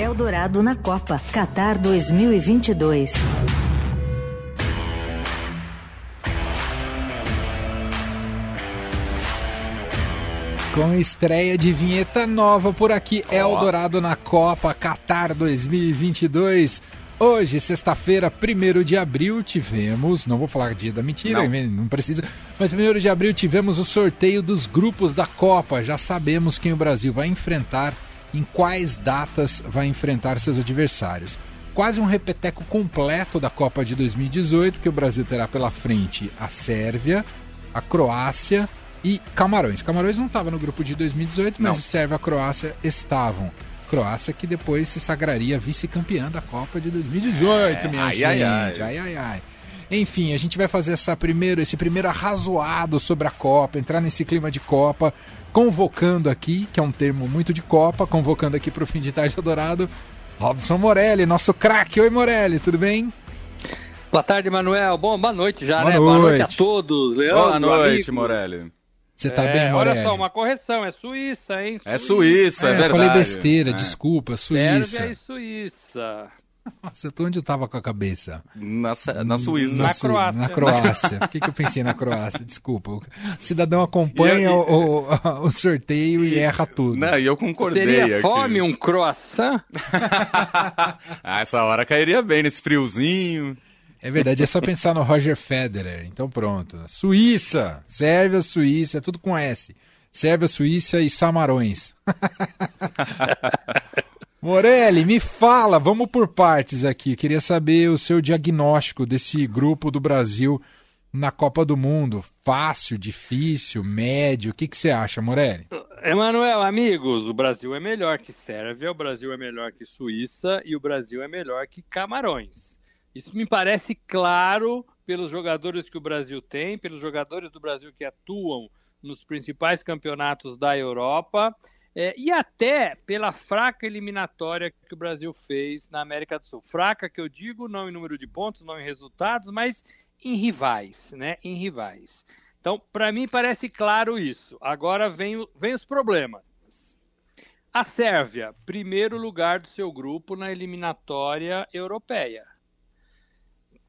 Eldorado na Copa Qatar 2022. Com estreia de vinheta nova por aqui, Eldorado na Copa Qatar 2022. Hoje, sexta-feira, 1 de abril, tivemos, não vou falar dia da mentira, não. não, precisa, mas 1 de abril tivemos o sorteio dos grupos da Copa. Já sabemos quem o Brasil vai enfrentar, em quais datas vai enfrentar seus adversários. Quase um repeteco completo da Copa de 2018, que o Brasil terá pela frente a Sérvia, a Croácia e Camarões. Camarões não estava no grupo de 2018, mas não. Sérvia e Croácia estavam. Croácia que depois se sagraria vice-campeã da Copa de 2018, é, minha ai, gente. Ai ai. ai, ai, ai. Enfim, a gente vai fazer essa primeiro, esse primeiro arrazoado sobre a Copa, entrar nesse clima de Copa, convocando aqui, que é um termo muito de Copa, convocando aqui para o fim de tarde adorado, Robson Morelli, nosso craque. Oi, Morelli, tudo bem? Boa tarde, Manuel. Bom, boa noite já, boa né? Noite. Boa noite a todos. Leandro, boa noite, Morelli. Você tá é, bem, Morelli? Olha só, uma correção, é Suíça, hein? É Suíça, é, é verdade. Eu falei besteira, é. desculpa, Suíça. Sérvia e Suíça. Nossa, onde eu tava com a cabeça? Na, na Suíça. Na, na Croácia. Na Croácia. Por que, que eu pensei na Croácia? Desculpa. O cidadão acompanha eu, o, o, o, sorteio e, e, erra tudo. Não, e eu concordei. Seria aqui. fome um croissant? ah, essa hora cairia bem nesse friozinho. É verdade, é só pensar no Roger Federer. Então pronto. Suíça, Sérvia, Suíça, é tudo com S. Sérvia, Suíça e Samarões. Morelli, me fala, vamos por partes aqui. Queria saber o seu diagnóstico desse grupo do Brasil na Copa do Mundo. Fácil, difícil, médio? O que, que você acha, Morelli? Emanuel, amigos, o Brasil é melhor que Sérvia, o Brasil é melhor que Suíça e o Brasil é melhor que Camarões. Isso me parece claro pelos jogadores que o Brasil tem, pelos jogadores do Brasil que atuam nos principais campeonatos da Europa é, e até pela fraca eliminatória que o Brasil fez na América do Sul. Fraca que eu digo não em número de pontos, não em resultados, mas em rivais, né? Em rivais. Então, para mim parece claro isso. Agora vem, vem os problemas. A Sérvia, primeiro lugar do seu grupo na eliminatória europeia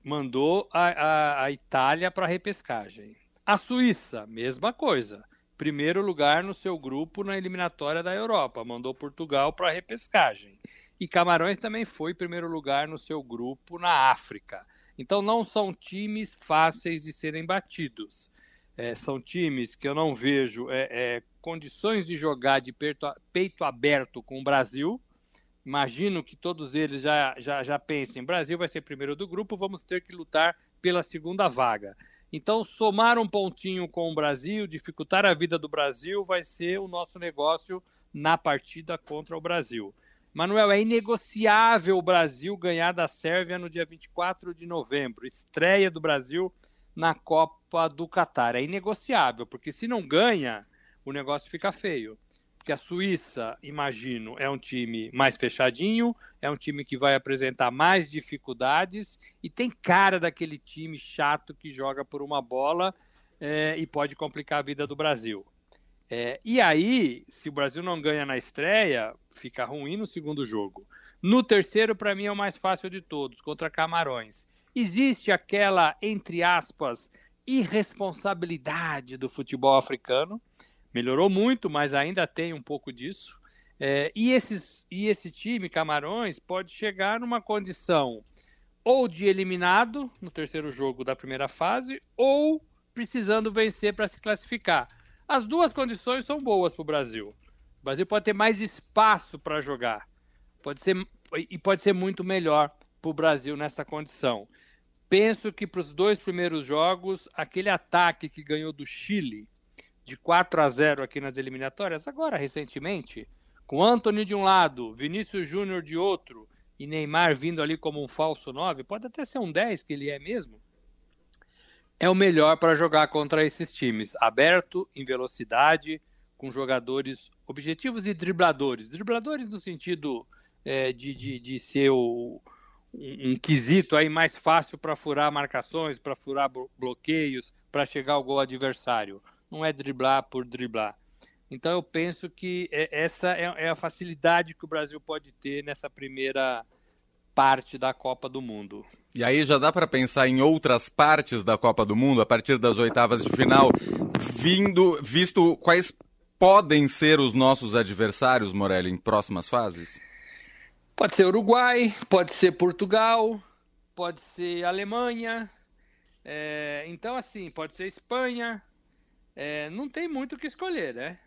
mandou a, a, a Itália para a repescagem. A Suíça, mesma coisa. Primeiro lugar no seu grupo na eliminatória da Europa, mandou Portugal para a repescagem. E Camarões também foi primeiro lugar no seu grupo na África. Então não são times fáceis de serem batidos. É, são times que eu não vejo é, é, condições de jogar de peito, peito aberto com o Brasil, Imagino que todos eles já, já, já pensem: Brasil vai ser primeiro do grupo, vamos ter que lutar pela segunda vaga. Então, somar um pontinho com o Brasil, dificultar a vida do Brasil, vai ser o nosso negócio na partida contra o Brasil. Manuel, é inegociável o Brasil ganhar da Sérvia no dia 24 de novembro, estreia do Brasil na Copa do Catar. É inegociável, porque se não ganha, o negócio fica feio que a Suíça, imagino, é um time mais fechadinho, é um time que vai apresentar mais dificuldades e tem cara daquele time chato que joga por uma bola é, e pode complicar a vida do Brasil. É, e aí, se o Brasil não ganha na estreia, fica ruim no segundo jogo. No terceiro, para mim, é o mais fácil de todos, contra Camarões. Existe aquela, entre aspas, irresponsabilidade do futebol africano, melhorou muito, mas ainda tem um pouco disso. É, e, esses, e esse time, Camarões, pode chegar numa condição ou de eliminado no terceiro jogo da primeira fase, ou precisando vencer para se classificar. As duas condições são boas para o Brasil. O Brasil pode ter mais espaço para jogar. Pode ser, e pode ser muito melhor para o Brasil nessa condição. Penso que para os dois primeiros jogos, aquele ataque que ganhou do Chile, de 4 a 0 aqui nas eliminatórias, agora recentemente, com Anthony de um lado, Vinícius Júnior de outro e Neymar vindo ali como um falso 9, pode até ser um 10 que ele é mesmo. É o melhor para jogar contra esses times, aberto, em velocidade, com jogadores objetivos e dribladores. Dribladores no sentido é, de, de, de ser o, um, um quesito aí mais fácil para furar marcações, para furar bloqueios, para chegar ao gol adversário não é driblar por driblar. Então eu penso que é, essa é, é a facilidade que o Brasil pode ter nessa primeira parte da Copa do Mundo. E aí já dá para pensar em outras partes da Copa do Mundo a partir das oitavas de final, vindo, visto quais podem ser os nossos adversários, Morelli, em próximas fases? Pode ser Uruguai, pode ser Portugal, pode ser Alemanha, é, então assim, pode ser Espanha. É, não tem muito o que escolher, né?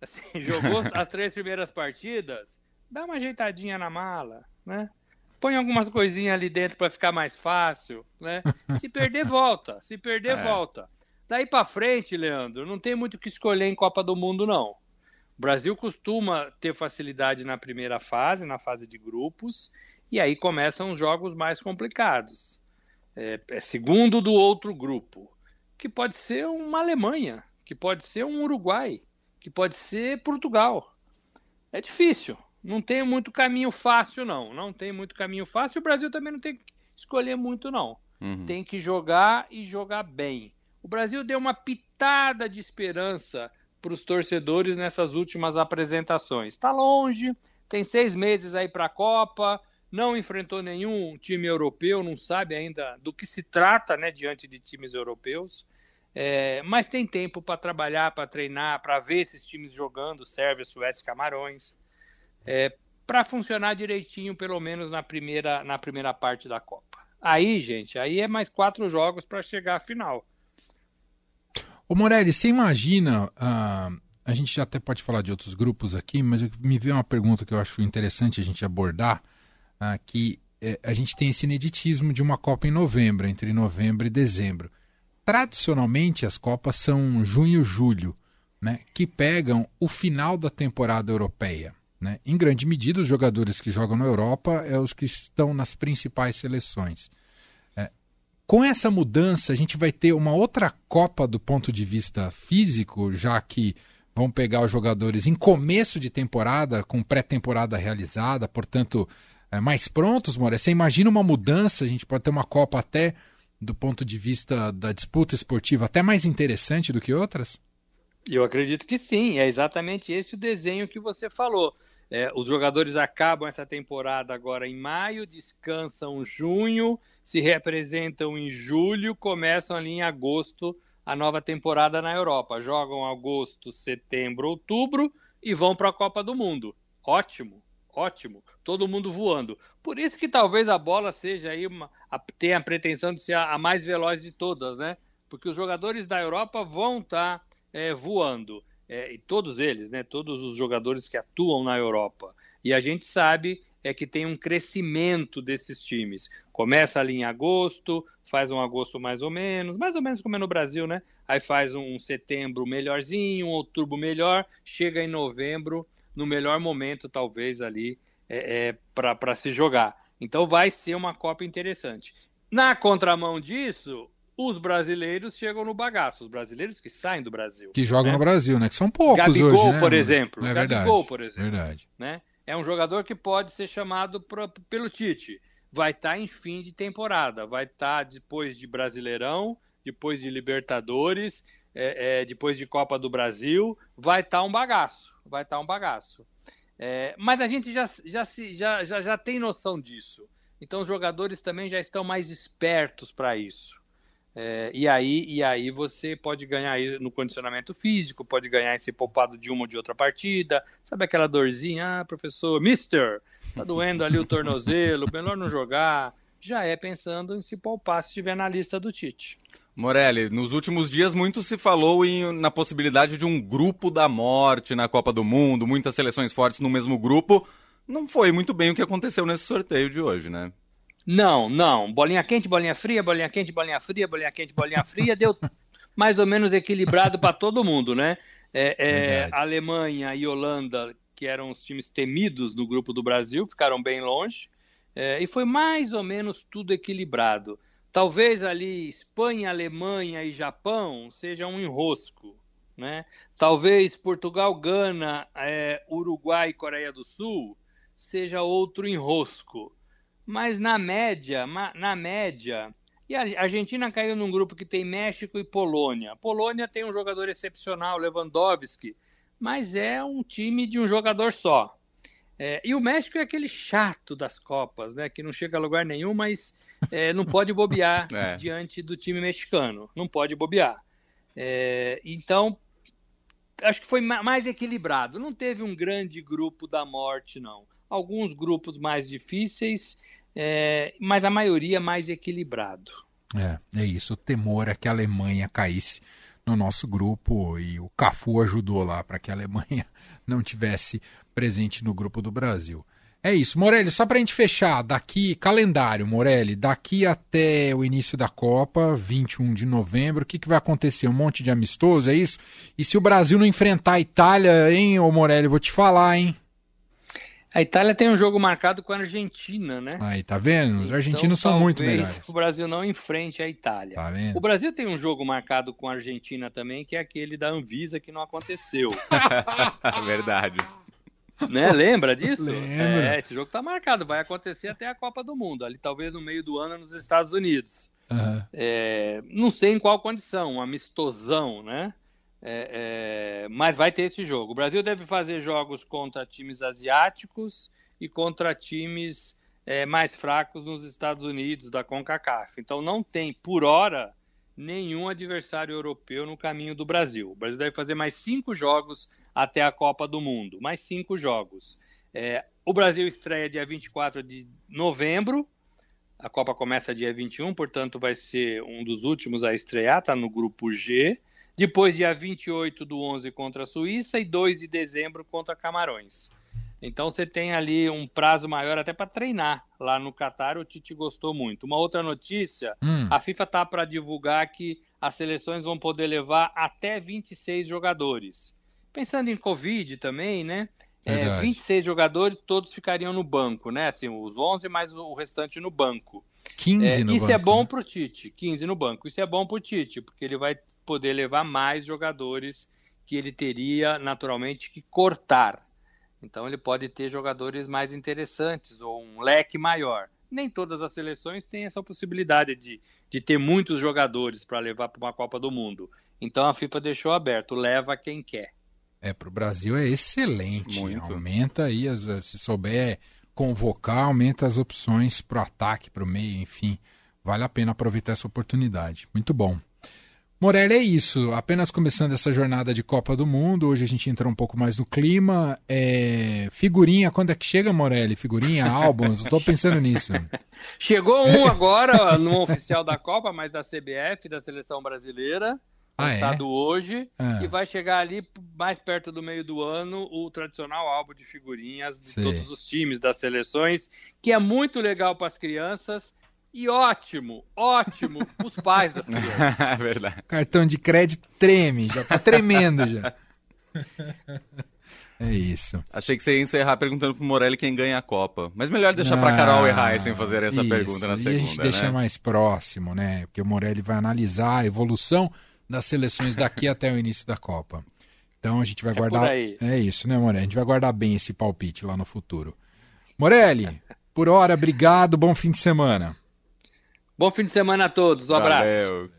Assim, jogou as três primeiras partidas, dá uma ajeitadinha na mala, né? Põe algumas coisinhas ali dentro para ficar mais fácil, né? Se perder, volta. Se perder, é. volta. Daí para frente, Leandro, não tem muito o que escolher em Copa do Mundo, não. O Brasil costuma ter facilidade na primeira fase, na fase de grupos, e aí começam os jogos mais complicados. É, é segundo do outro grupo, que pode ser uma Alemanha, que pode ser um Uruguai, que pode ser Portugal. É difícil. Não tem muito caminho fácil, não. Não tem muito caminho fácil. O Brasil também não tem que escolher muito, não. Uhum. Tem que jogar e jogar bem. O Brasil deu uma pitada de esperança para os torcedores nessas últimas apresentações. Está longe, tem seis meses aí para a Copa, não enfrentou nenhum time europeu, não sabe ainda do que se trata né, diante de times europeus. É, mas tem tempo para trabalhar, para treinar, para ver esses times jogando, Sérvia, Suécia, Camarões, é, para funcionar direitinho, pelo menos na primeira, na primeira parte da Copa. Aí, gente, aí é mais quatro jogos para chegar à final. Ô Morelli, você imagina, uh, a gente até pode falar de outros grupos aqui, mas me veio uma pergunta que eu acho interessante a gente abordar, uh, que uh, a gente tem esse ineditismo de uma Copa em novembro, entre novembro e dezembro. Tradicionalmente as Copas são junho e julho, né, que pegam o final da temporada europeia. Né? Em grande medida, os jogadores que jogam na Europa é os que estão nas principais seleções. Com essa mudança, a gente vai ter uma outra Copa do ponto de vista físico, já que vão pegar os jogadores em começo de temporada, com pré-temporada realizada, portanto, é, mais prontos, Moura. Você imagina uma mudança, a gente pode ter uma Copa até do ponto de vista da disputa esportiva até mais interessante do que outras? Eu acredito que sim, é exatamente esse o desenho que você falou. É, os jogadores acabam essa temporada agora em maio, descansam junho, se representam em julho, começam ali em agosto a nova temporada na Europa. Jogam agosto, setembro, outubro e vão para a Copa do Mundo. Ótimo, ótimo. Todo mundo voando. Por isso que talvez a bola seja aí uma, a, tenha a pretensão de ser a, a, mais veloz de todas, né? Porque os jogadores da Europa vão estar tá, é, voando é, e todos eles, né, todos os jogadores que atuam na Europa. E a gente sabe é que tem um crescimento desses times. Começa ali em agosto, faz um agosto mais ou menos, mais ou menos como é no Brasil, né? Aí faz um setembro melhorzinho, um outubro melhor, chega em novembro, no melhor momento, talvez, ali é, é para se jogar. Então vai ser uma Copa interessante. Na contramão disso, os brasileiros chegam no bagaço, os brasileiros que saem do Brasil. Que jogam né? no Brasil, né? Que são poucos Gabigol, hoje, né? por exemplo. É verdade, Gabigol, por exemplo. Verdade. Né? É um jogador que pode ser chamado pro, pelo Tite. Vai estar tá em fim de temporada, vai estar tá depois de Brasileirão, depois de Libertadores, é, é, depois de Copa do Brasil, vai estar tá um bagaço, vai estar tá um bagaço. É, mas a gente já, já, já, já, já tem noção disso. Então os jogadores também já estão mais espertos para isso. É, e, aí, e aí você pode ganhar no condicionamento físico, pode ganhar esse poupado de uma ou de outra partida. Sabe aquela dorzinha, ah, professor, mister, tá doendo ali o tornozelo, melhor não jogar. Já é pensando em se poupar se estiver na lista do Tite. Morelli, nos últimos dias muito se falou em, na possibilidade de um grupo da morte na Copa do Mundo, muitas seleções fortes no mesmo grupo. Não foi muito bem o que aconteceu nesse sorteio de hoje, né? Não, não. Bolinha quente, bolinha fria, bolinha quente, bolinha fria, bolinha quente, bolinha fria, deu mais ou menos equilibrado para todo mundo, né? É, é, Alemanha e Holanda, que eram os times temidos no grupo do Brasil, ficaram bem longe. É, e foi mais ou menos tudo equilibrado. Talvez ali Espanha, Alemanha e Japão seja um enrosco. Né? Talvez Portugal, Gana, é, Uruguai e Coreia do Sul seja outro enrosco. Mas na média, na média, e a Argentina caiu num grupo que tem México e Polônia. Polônia tem um jogador excepcional, Lewandowski, mas é um time de um jogador só. É, e o México é aquele chato das Copas, né? Que não chega a lugar nenhum, mas é, não pode bobear é. diante do time mexicano. Não pode bobear. É, então, acho que foi mais equilibrado. Não teve um grande grupo da morte, não. Alguns grupos mais difíceis, é, mas a maioria mais equilibrado. É, é isso. O temor é que a Alemanha caísse no nosso grupo e o Cafu ajudou lá para que a Alemanha não tivesse presente no grupo do Brasil. É isso. Morelli, só para a gente fechar, daqui, calendário, Morelli, daqui até o início da Copa, 21 de novembro, o que, que vai acontecer? Um monte de amistoso, é isso? E se o Brasil não enfrentar a Itália, hein, ô Morelli, vou te falar, hein? A Itália tem um jogo marcado com a Argentina, né? Aí, tá vendo? Os então, argentinos são muito melhores. O Brasil não enfrente a Itália. Tá vendo? O Brasil tem um jogo marcado com a Argentina também, que é aquele da Anvisa que não aconteceu. É verdade. Né? Lembra disso? Lembra. É, esse jogo tá marcado, vai acontecer até a Copa do Mundo, ali talvez no meio do ano nos Estados Unidos. Uhum. É, não sei em qual condição, um amistosão, né? É, é, mas vai ter esse jogo. O Brasil deve fazer jogos contra times asiáticos e contra times é, mais fracos nos Estados Unidos, da CONCACAF. Então não tem, por hora, nenhum adversário europeu no caminho do Brasil. O Brasil deve fazer mais cinco jogos até a Copa do Mundo. Mais cinco jogos. É, o Brasil estreia dia 24 de novembro. A Copa começa dia 21, portanto vai ser um dos últimos a estrear, está no grupo G. Depois, dia 28 do 11 contra a Suíça e 2 de dezembro contra Camarões. Então você tem ali um prazo maior até para treinar lá no Catar. O Tite gostou muito. Uma outra notícia: hum. a FIFA está para divulgar que as seleções vão poder levar até 26 jogadores. Pensando em Covid também, né? É, 26 jogadores, todos ficariam no banco, né? Assim, os 11 mais o restante no banco. 15 é, no isso banco. é bom para o Tite, 15 no banco. Isso é bom para o Tite, porque ele vai poder levar mais jogadores que ele teria naturalmente que cortar. Então ele pode ter jogadores mais interessantes ou um leque maior. Nem todas as seleções têm essa possibilidade de, de ter muitos jogadores para levar para uma Copa do Mundo. Então a FIFA deixou aberto, leva quem quer. É, para o Brasil é excelente. Muito. Aumenta aí, as, se souber convocar, aumenta as opções para o ataque, para o meio, enfim. Vale a pena aproveitar essa oportunidade. Muito bom. Morelli, é isso. Apenas começando essa jornada de Copa do Mundo. Hoje a gente entrou um pouco mais no clima. É... Figurinha, quando é que chega, Morelli? Figurinha, álbuns? Estou pensando nisso. Chegou um agora, no oficial da Copa, mas da CBF, da Seleção Brasileira ah, lançado é? hoje, ah. e vai chegar ali mais perto do meio do ano o tradicional álbum de figurinhas de Sim. todos os times, das seleções, que é muito legal para as crianças e ótimo, ótimo os pais das crianças. é verdade. Cartão de crédito treme, já tá tremendo já. É isso. Achei que você ia encerrar perguntando pro Morelli quem ganha a Copa. Mas melhor deixar ah, pra Carol errar sem fazer essa isso. pergunta na segunda, e a gente né? deixa mais próximo, né? Porque o Morelli vai analisar a evolução das seleções daqui até o início da Copa. Então a gente vai é guardar. É isso, né, Morelli? A gente vai guardar bem esse palpite lá no futuro. Morelli, por hora, obrigado, bom fim de semana. Bom fim de semana a todos, um Valeu. abraço.